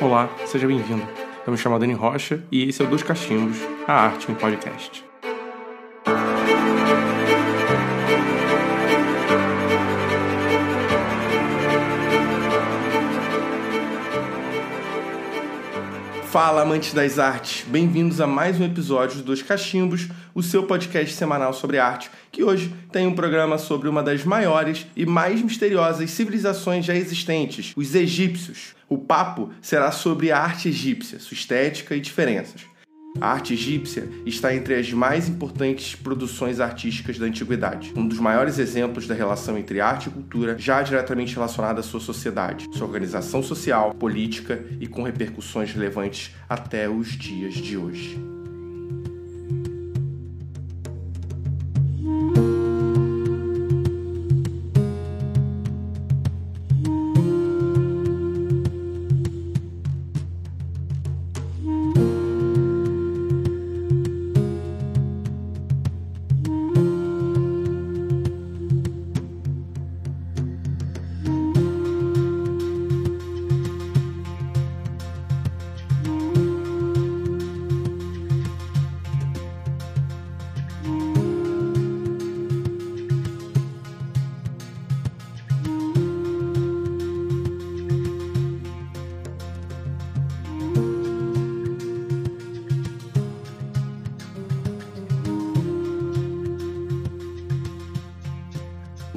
Olá, seja bem-vindo. Eu me chamo Dani Rocha e esse é o Dos Cachimbos, a arte em podcast. Fala, amantes das artes! Bem-vindos a mais um episódio dos Cachimbos, o seu podcast semanal sobre arte, que hoje tem um programa sobre uma das maiores e mais misteriosas civilizações já existentes, os egípcios. O papo será sobre a arte egípcia, sua estética e diferenças. A arte egípcia está entre as mais importantes produções artísticas da antiguidade, um dos maiores exemplos da relação entre arte e cultura já diretamente relacionada à sua sociedade, sua organização social, política e com repercussões relevantes até os dias de hoje.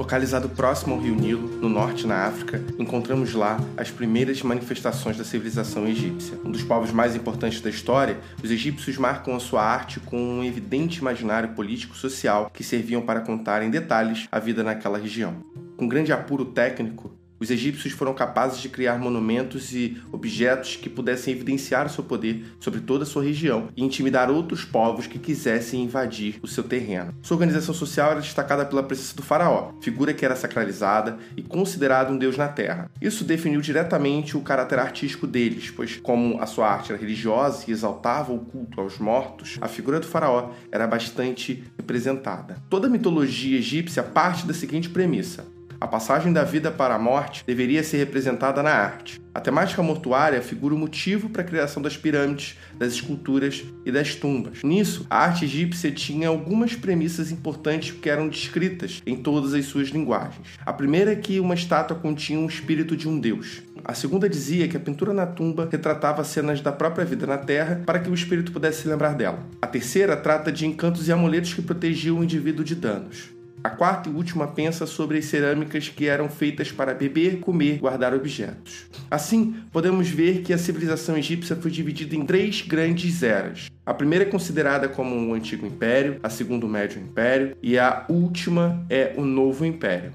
Localizado próximo ao rio Nilo, no norte na África, encontramos lá as primeiras manifestações da civilização egípcia. Um dos povos mais importantes da história, os egípcios marcam a sua arte com um evidente imaginário político-social que serviam para contar em detalhes a vida naquela região. Com grande apuro técnico, os egípcios foram capazes de criar monumentos e objetos que pudessem evidenciar seu poder sobre toda a sua região e intimidar outros povos que quisessem invadir o seu terreno. Sua organização social era destacada pela presença do faraó, figura que era sacralizada e considerado um deus na terra. Isso definiu diretamente o caráter artístico deles, pois como a sua arte era religiosa e exaltava o culto aos mortos, a figura do faraó era bastante representada. Toda a mitologia egípcia parte da seguinte premissa: a passagem da vida para a morte deveria ser representada na arte. A temática mortuária figura o motivo para a criação das pirâmides, das esculturas e das tumbas. Nisso, a arte egípcia tinha algumas premissas importantes que eram descritas em todas as suas linguagens. A primeira é que uma estátua continha um espírito de um deus. A segunda dizia que a pintura na tumba retratava cenas da própria vida na Terra para que o espírito pudesse se lembrar dela. A terceira trata de encantos e amuletos que protegiam o indivíduo de danos. A quarta e última pensa sobre as cerâmicas que eram feitas para beber, comer, guardar objetos. Assim, podemos ver que a civilização egípcia foi dividida em três grandes eras. A primeira é considerada como o Antigo Império, a segunda o Médio Império e a última é o Novo Império.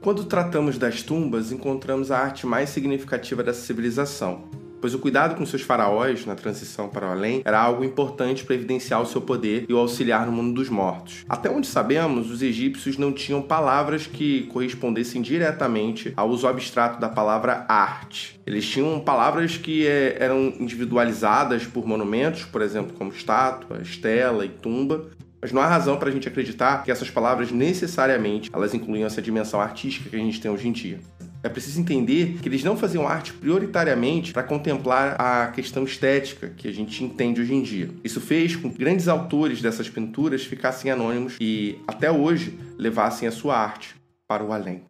Quando tratamos das tumbas, encontramos a arte mais significativa dessa civilização, pois o cuidado com seus faraós na transição para o além era algo importante para evidenciar o seu poder e o auxiliar no mundo dos mortos. Até onde sabemos, os egípcios não tinham palavras que correspondessem diretamente ao uso abstrato da palavra arte. Eles tinham palavras que é, eram individualizadas por monumentos, por exemplo, como estátua, estela e tumba, mas não há razão para a gente acreditar que essas palavras necessariamente elas incluíam essa dimensão artística que a gente tem hoje em dia. É preciso entender que eles não faziam arte prioritariamente para contemplar a questão estética que a gente entende hoje em dia. Isso fez com que grandes autores dessas pinturas ficassem anônimos e, até hoje, levassem a sua arte para o além.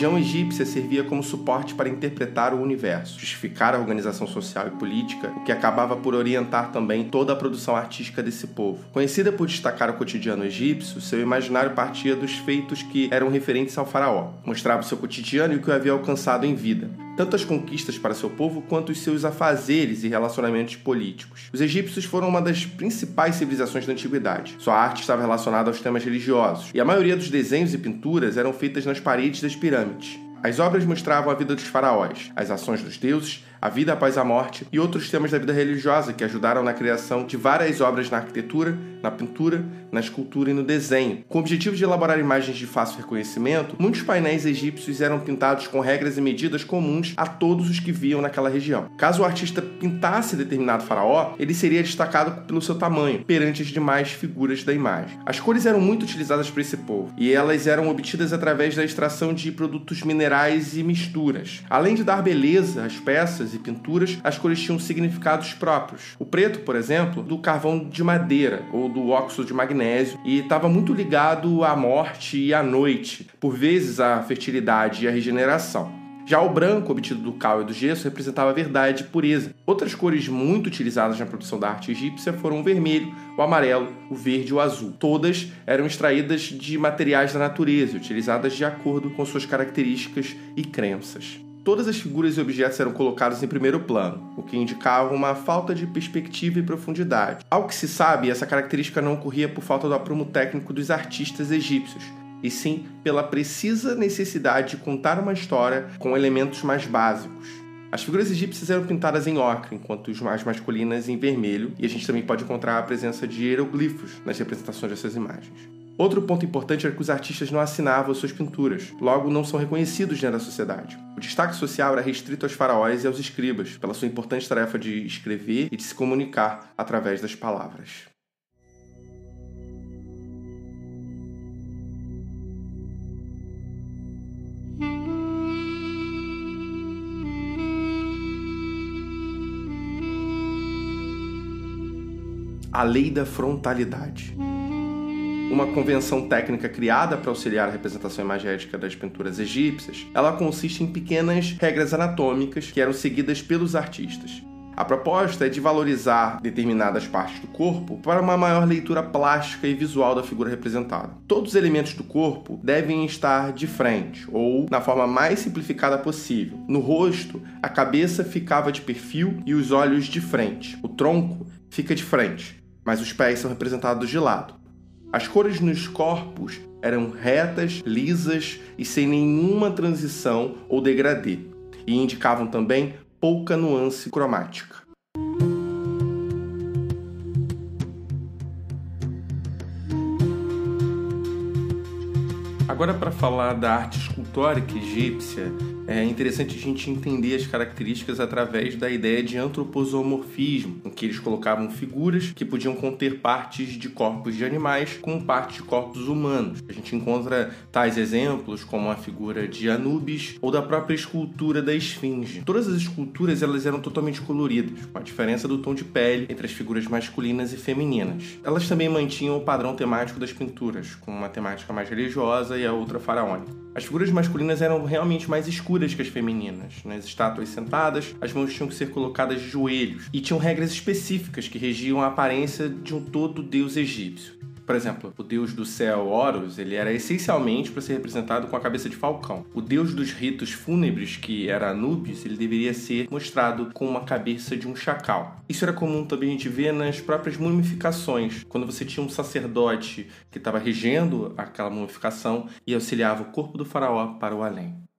Religião egípcia servia como suporte para interpretar o universo, justificar a organização social e política, o que acabava por orientar também toda a produção artística desse povo. Conhecida por destacar o cotidiano egípcio, seu imaginário partia dos feitos que eram referentes ao faraó, mostrava o seu cotidiano e o que o havia alcançado em vida tanto as conquistas para seu povo quanto os seus afazeres e relacionamentos políticos. Os egípcios foram uma das principais civilizações da antiguidade. Sua arte estava relacionada aos temas religiosos, e a maioria dos desenhos e pinturas eram feitas nas paredes das pirâmides. As obras mostravam a vida dos faraós, as ações dos deuses, a vida após a morte e outros temas da vida religiosa que ajudaram na criação de várias obras na arquitetura, na pintura, na escultura e no desenho. Com o objetivo de elaborar imagens de fácil reconhecimento, muitos painéis egípcios eram pintados com regras e medidas comuns a todos os que viam naquela região. Caso o artista pintasse determinado faraó, ele seria destacado pelo seu tamanho perante as demais figuras da imagem. As cores eram muito utilizadas por esse povo e elas eram obtidas através da extração de produtos minerais e misturas. Além de dar beleza às peças e pinturas, as cores tinham significados próprios. O preto, por exemplo, do carvão de madeira ou do óxido de magnésio e estava muito ligado à morte e à noite, por vezes à fertilidade e à regeneração. Já o branco, obtido do cal e do gesso, representava a verdade e pureza. Outras cores muito utilizadas na produção da arte egípcia foram o vermelho, o amarelo, o verde e o azul. Todas eram extraídas de materiais da natureza, utilizadas de acordo com suas características e crenças. Todas as figuras e objetos eram colocados em primeiro plano, o que indicava uma falta de perspectiva e profundidade. Ao que se sabe, essa característica não ocorria por falta do aprumo técnico dos artistas egípcios, e sim pela precisa necessidade de contar uma história com elementos mais básicos. As figuras egípcias eram pintadas em ocre, enquanto as mais masculinas em vermelho, e a gente também pode encontrar a presença de hieroglifos nas representações dessas imagens. Outro ponto importante era que os artistas não assinavam suas pinturas, logo não são reconhecidos dentro da sociedade. O destaque social era restrito aos faraós e aos escribas, pela sua importante tarefa de escrever e de se comunicar através das palavras. A lei da frontalidade uma convenção técnica criada para auxiliar a representação imagética das pinturas egípcias, ela consiste em pequenas regras anatômicas que eram seguidas pelos artistas. A proposta é de valorizar determinadas partes do corpo para uma maior leitura plástica e visual da figura representada. Todos os elementos do corpo devem estar de frente, ou na forma mais simplificada possível. No rosto, a cabeça ficava de perfil e os olhos de frente. O tronco fica de frente, mas os pés são representados de lado. As cores nos corpos eram retas, lisas e sem nenhuma transição ou degradê, e indicavam também pouca nuance cromática. Agora, para falar da arte escultórica egípcia, é interessante a gente entender as características através da ideia de antroposomorfismo, em que eles colocavam figuras que podiam conter partes de corpos de animais com partes de corpos humanos. A gente encontra tais exemplos como a figura de Anubis ou da própria escultura da Esfinge. Todas as esculturas elas eram totalmente coloridas, com a diferença do tom de pele entre as figuras masculinas e femininas. Elas também mantinham o padrão temático das pinturas, com uma temática mais religiosa e a outra faraônica. As figuras masculinas eram realmente mais escuras que as femininas. Nas estátuas sentadas, as mãos tinham que ser colocadas de joelhos e tinham regras específicas que regiam a aparência de um todo deus egípcio. Por exemplo, o deus do céu Horus, ele era essencialmente para ser representado com a cabeça de falcão. O deus dos ritos fúnebres, que era Anubis, ele deveria ser mostrado com uma cabeça de um chacal. Isso era comum também a gente ver nas próprias mumificações, quando você tinha um sacerdote que estava regendo aquela mumificação e auxiliava o corpo do faraó para o além.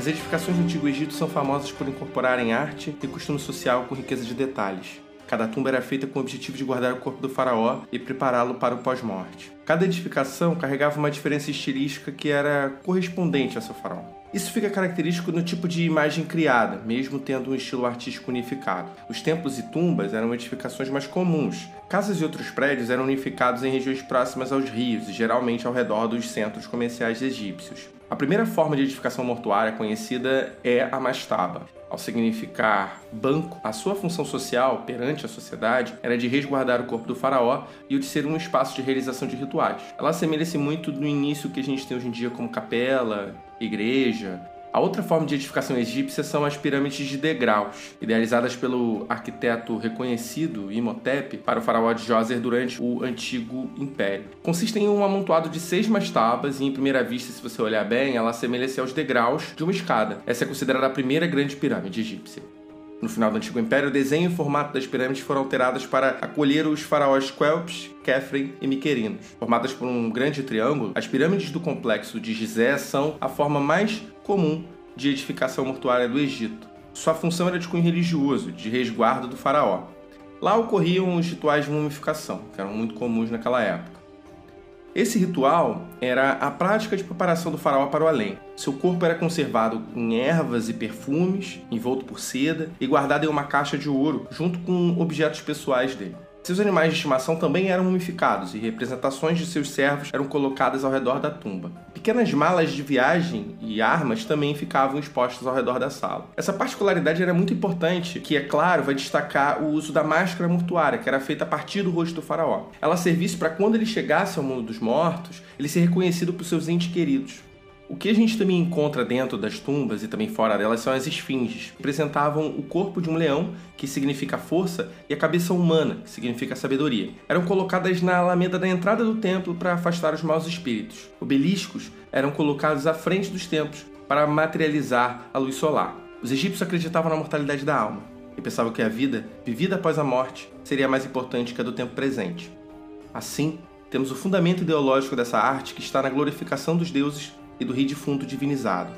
As edificações do Antigo Egito são famosas por incorporarem arte e costume social com riqueza de detalhes. Cada tumba era feita com o objetivo de guardar o corpo do faraó e prepará-lo para o pós-morte. Cada edificação carregava uma diferença estilística que era correspondente a seu faraó. Isso fica característico no tipo de imagem criada, mesmo tendo um estilo artístico unificado. Os templos e tumbas eram edificações mais comuns. Casas e outros prédios eram unificados em regiões próximas aos rios e geralmente ao redor dos centros comerciais egípcios. A primeira forma de edificação mortuária conhecida é a mastaba. Ao significar banco, a sua função social perante a sociedade era de resguardar o corpo do faraó e o de ser um espaço de realização de rituais. Ela assemelha-se muito no início que a gente tem hoje em dia como capela, igreja, a outra forma de edificação egípcia são as pirâmides de degraus, idealizadas pelo arquiteto reconhecido Imhotep para o faraó de Djoser durante o Antigo Império. Consistem em um amontoado de seis mastabas e, em primeira vista, se você olhar bem, ela assemelha-se aos degraus de uma escada. Essa é considerada a primeira grande pirâmide egípcia. No final do Antigo Império, o desenho e o formato das pirâmides foram alterados para acolher os faraós Quelps, Kefren e Miquerinos. Formadas por um grande triângulo, as pirâmides do complexo de Gizé são a forma mais comum de edificação mortuária do Egito. Sua função era de cunho religioso, de resguardo do faraó. Lá ocorriam os rituais de mumificação, que eram muito comuns naquela época. Esse ritual era a prática de preparação do faraó para o além. Seu corpo era conservado em ervas e perfumes, envolto por seda e guardado em uma caixa de ouro, junto com objetos pessoais dele. Seus animais de estimação também eram mumificados e representações de seus servos eram colocadas ao redor da tumba. Pequenas malas de viagem e armas também ficavam expostas ao redor da sala. Essa particularidade era muito importante, que é claro vai destacar o uso da máscara mortuária, que era feita a partir do rosto do faraó. Ela servisse para quando ele chegasse ao mundo dos mortos, ele ser reconhecido por seus entes queridos. O que a gente também encontra dentro das tumbas e também fora delas são as esfinges, que representavam o corpo de um leão, que significa força, e a cabeça humana, que significa sabedoria. Eram colocadas na alameda da entrada do templo para afastar os maus espíritos. Obeliscos eram colocados à frente dos templos para materializar a luz solar. Os egípcios acreditavam na mortalidade da alma e pensavam que a vida, vivida após a morte, seria mais importante que a do tempo presente. Assim, temos o fundamento ideológico dessa arte que está na glorificação dos deuses e do rio defunto divinizado,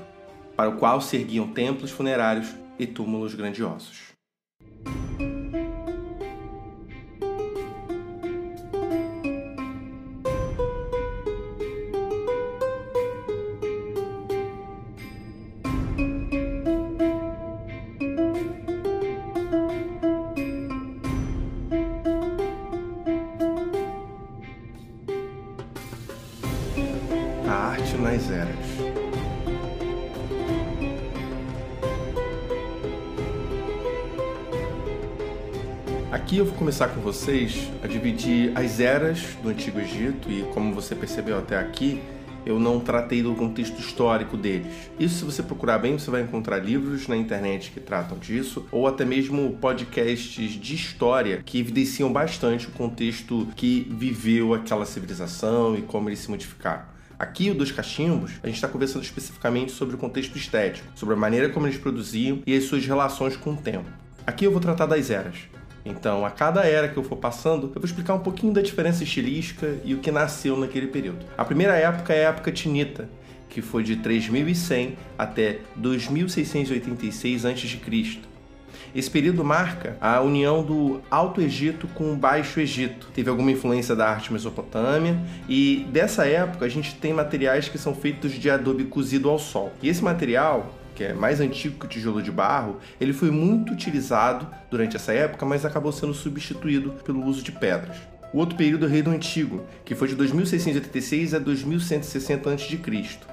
para o qual se erguiam templos funerários e túmulos grandiosos. Aqui eu vou começar com vocês a dividir as eras do Antigo Egito e, como você percebeu até aqui, eu não tratei do contexto histórico deles. Isso, se você procurar bem, você vai encontrar livros na internet que tratam disso, ou até mesmo podcasts de história que evidenciam bastante o contexto que viveu aquela civilização e como eles se modificaram. Aqui, o Dos Cachimbos, a gente está conversando especificamente sobre o contexto estético, sobre a maneira como eles produziam e as suas relações com o tempo. Aqui eu vou tratar das eras. Então, a cada era que eu for passando, eu vou explicar um pouquinho da diferença estilística e o que nasceu naquele período. A primeira época é a época tinita, que foi de 3100 até 2686 a.C. Esse período marca a união do Alto Egito com o Baixo Egito. Teve alguma influência da arte mesopotâmia e dessa época a gente tem materiais que são feitos de adobe cozido ao sol. E esse material que é mais antigo que o tijolo de barro, ele foi muito utilizado durante essa época, mas acabou sendo substituído pelo uso de pedras. O outro período é o Reino Antigo, que foi de 2686 a 2160 a.C.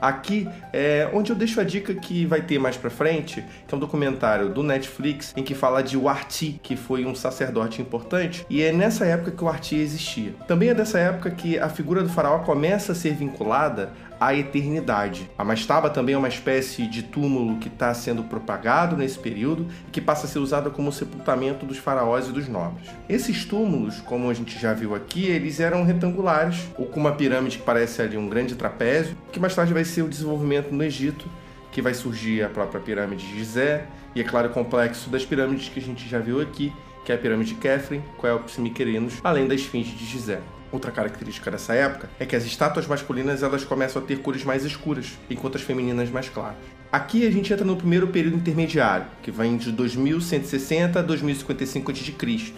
Aqui é onde eu deixo a dica que vai ter mais pra frente, que é um documentário do Netflix em que fala de Warti, que foi um sacerdote importante, e é nessa época que o Warti existia. Também é dessa época que a figura do faraó começa a ser vinculada à eternidade. A mastaba também é uma espécie de túmulo que está sendo propagado nesse período e que passa a ser usada como sepultamento dos faraós e dos nobres. Esses túmulos, como a gente já viu aqui, eles eram retangulares ou com uma pirâmide que parece ali um grande trapézio, que mais tarde vai ser o desenvolvimento no Egito, que vai surgir a própria pirâmide de Gizé e, é claro, o complexo das pirâmides que a gente já viu aqui, que é a pirâmide de Kefren, Quelps e Miquerinos, além da esfinge de Gizé. Outra característica dessa época é que as estátuas masculinas elas começam a ter cores mais escuras, enquanto as femininas mais claras. Aqui a gente entra no primeiro período intermediário, que vai de 2160 a 2055 a.C.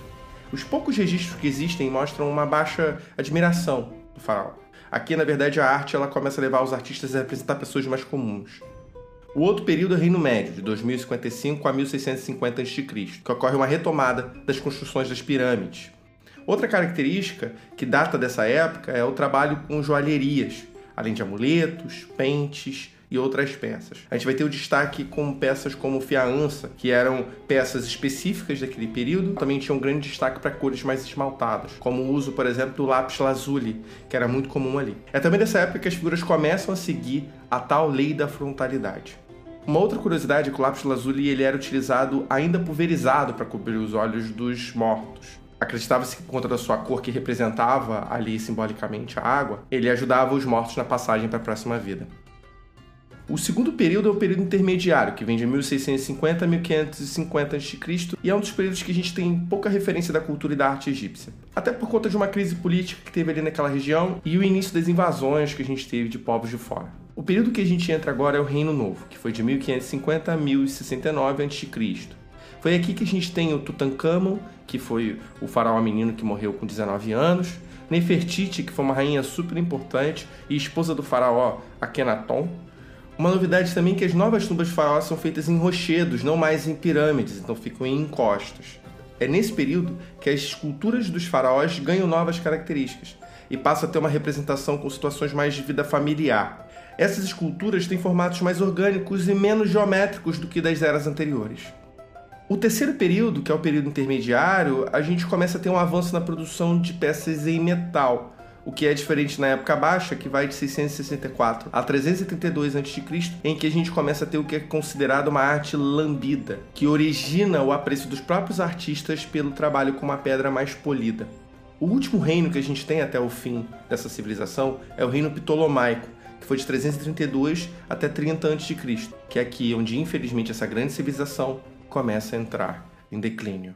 Os poucos registros que existem mostram uma baixa admiração do faraó. Aqui, na verdade, a arte ela começa a levar os artistas a representar pessoas mais comuns. O outro período é o Reino Médio, de 2055 a 1650 a.C., que ocorre uma retomada das construções das pirâmides. Outra característica que data dessa época é o trabalho com joalherias, além de amuletos, pentes e outras peças. A gente vai ter o destaque com peças como fiança, que eram peças específicas daquele período, também tinha um grande destaque para cores mais esmaltadas, como o uso, por exemplo, do lápis lazuli, que era muito comum ali. É também dessa época que as figuras começam a seguir a tal lei da frontalidade. Uma outra curiosidade é que o lápis lazuli ele era utilizado ainda pulverizado para cobrir os olhos dos mortos. Acreditava-se que por conta da sua cor que representava ali simbolicamente a água, ele ajudava os mortos na passagem para a próxima vida. O segundo período é o período intermediário, que vem de 1650 a 1550 a.C. e é um dos períodos que a gente tem pouca referência da cultura e da arte egípcia. Até por conta de uma crise política que teve ali naquela região e o início das invasões que a gente teve de povos de fora. O período que a gente entra agora é o Reino Novo, que foi de 1550 a 1069 a.C. Foi aqui que a gente tem o Tutankhamon, que foi o faraó menino que morreu com 19 anos, Nefertiti, que foi uma rainha super importante e esposa do faraó Akhenaton. Uma novidade também é que as novas tumbas de faraó são feitas em rochedos, não mais em pirâmides, então ficam em encostas. É nesse período que as esculturas dos faraós ganham novas características e passam a ter uma representação com situações mais de vida familiar. Essas esculturas têm formatos mais orgânicos e menos geométricos do que das eras anteriores. O terceiro período, que é o período intermediário, a gente começa a ter um avanço na produção de peças em metal, o que é diferente na época baixa, que vai de 664 a 332 a.C., em que a gente começa a ter o que é considerado uma arte lambida, que origina o apreço dos próprios artistas pelo trabalho com uma pedra mais polida. O último reino que a gente tem até o fim dessa civilização é o reino Ptolomaico, que foi de 332 até 30 a.C., que é aqui onde infelizmente essa grande civilização começa a entrar em declínio.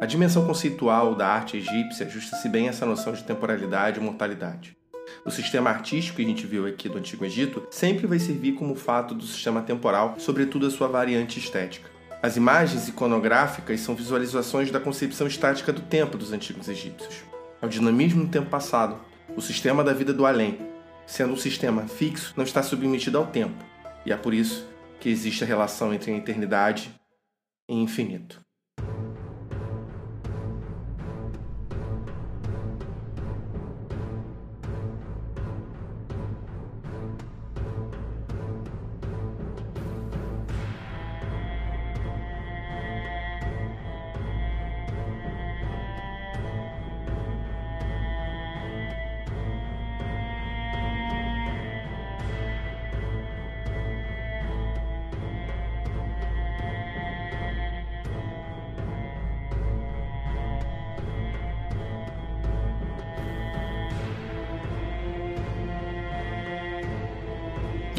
A dimensão conceitual da arte egípcia ajusta-se bem a essa noção de temporalidade e mortalidade. O sistema artístico que a gente viu aqui do Antigo Egito sempre vai servir como fato do sistema temporal, sobretudo a sua variante estética. As imagens iconográficas são visualizações da concepção estática do tempo dos antigos egípcios. É o dinamismo no tempo passado, o sistema da vida do além. Sendo um sistema fixo, não está submetido ao tempo, e é por isso que existe a relação entre a eternidade e infinito.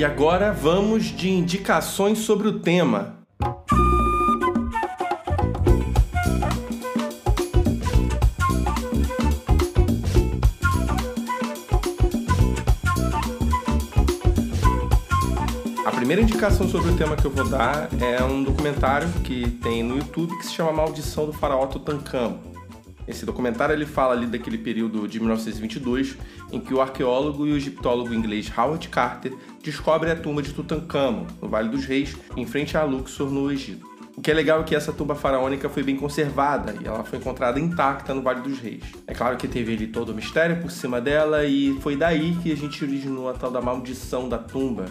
E agora vamos de indicações sobre o tema. A primeira indicação sobre o tema que eu vou dar é um documentário que tem no YouTube que se chama Maldição do Faraó Tutankhamon. Esse documentário ele fala ali daquele período de 1922 em que o arqueólogo e o egiptólogo inglês Howard Carter descobrem a tumba de Tutankhamon, no Vale dos Reis, em frente a Luxor, no Egito. O que é legal é que essa tumba faraônica foi bem conservada e ela foi encontrada intacta no Vale dos Reis. É claro que teve ali todo o mistério por cima dela e foi daí que a gente originou a tal da maldição da tumba,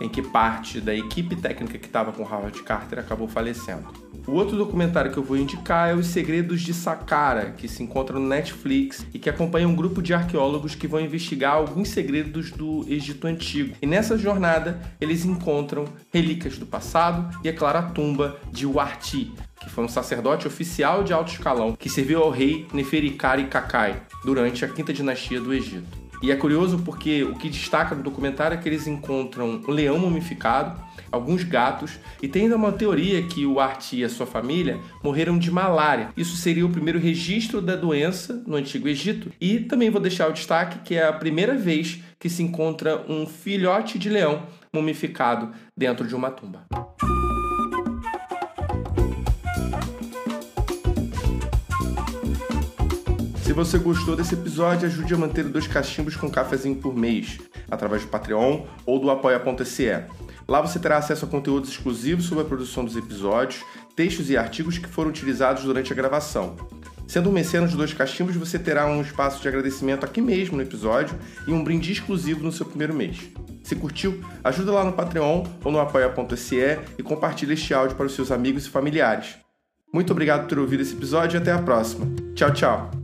em que parte da equipe técnica que estava com Howard Carter acabou falecendo. O outro documentário que eu vou indicar é Os Segredos de Saqqara, que se encontra no Netflix e que acompanha um grupo de arqueólogos que vão investigar alguns segredos do Egito Antigo. E nessa jornada, eles encontram relíquias do passado e, é claro, a tumba de Uarti, que foi um sacerdote oficial de alto escalão que serviu ao rei Neferikari Kakai durante a quinta dinastia do Egito. E é curioso porque o que destaca no documentário é que eles encontram um leão mumificado, alguns gatos e tem ainda uma teoria que o Arti e a sua família morreram de malária. Isso seria o primeiro registro da doença no Antigo Egito. E também vou deixar o destaque que é a primeira vez que se encontra um filhote de leão mumificado dentro de uma tumba. Você gostou desse episódio, ajude a manter dois cachimbos com um cafezinho por mês, através do Patreon ou do apoia.se. Lá você terá acesso a conteúdos exclusivos sobre a produção dos episódios, textos e artigos que foram utilizados durante a gravação. Sendo um mecenas de dois cachimbos, você terá um espaço de agradecimento aqui mesmo no episódio e um brinde exclusivo no seu primeiro mês. Se curtiu, ajuda lá no Patreon ou no apoia.se e compartilhe este áudio para os seus amigos e familiares. Muito obrigado por ter ouvido esse episódio e até a próxima. Tchau, tchau!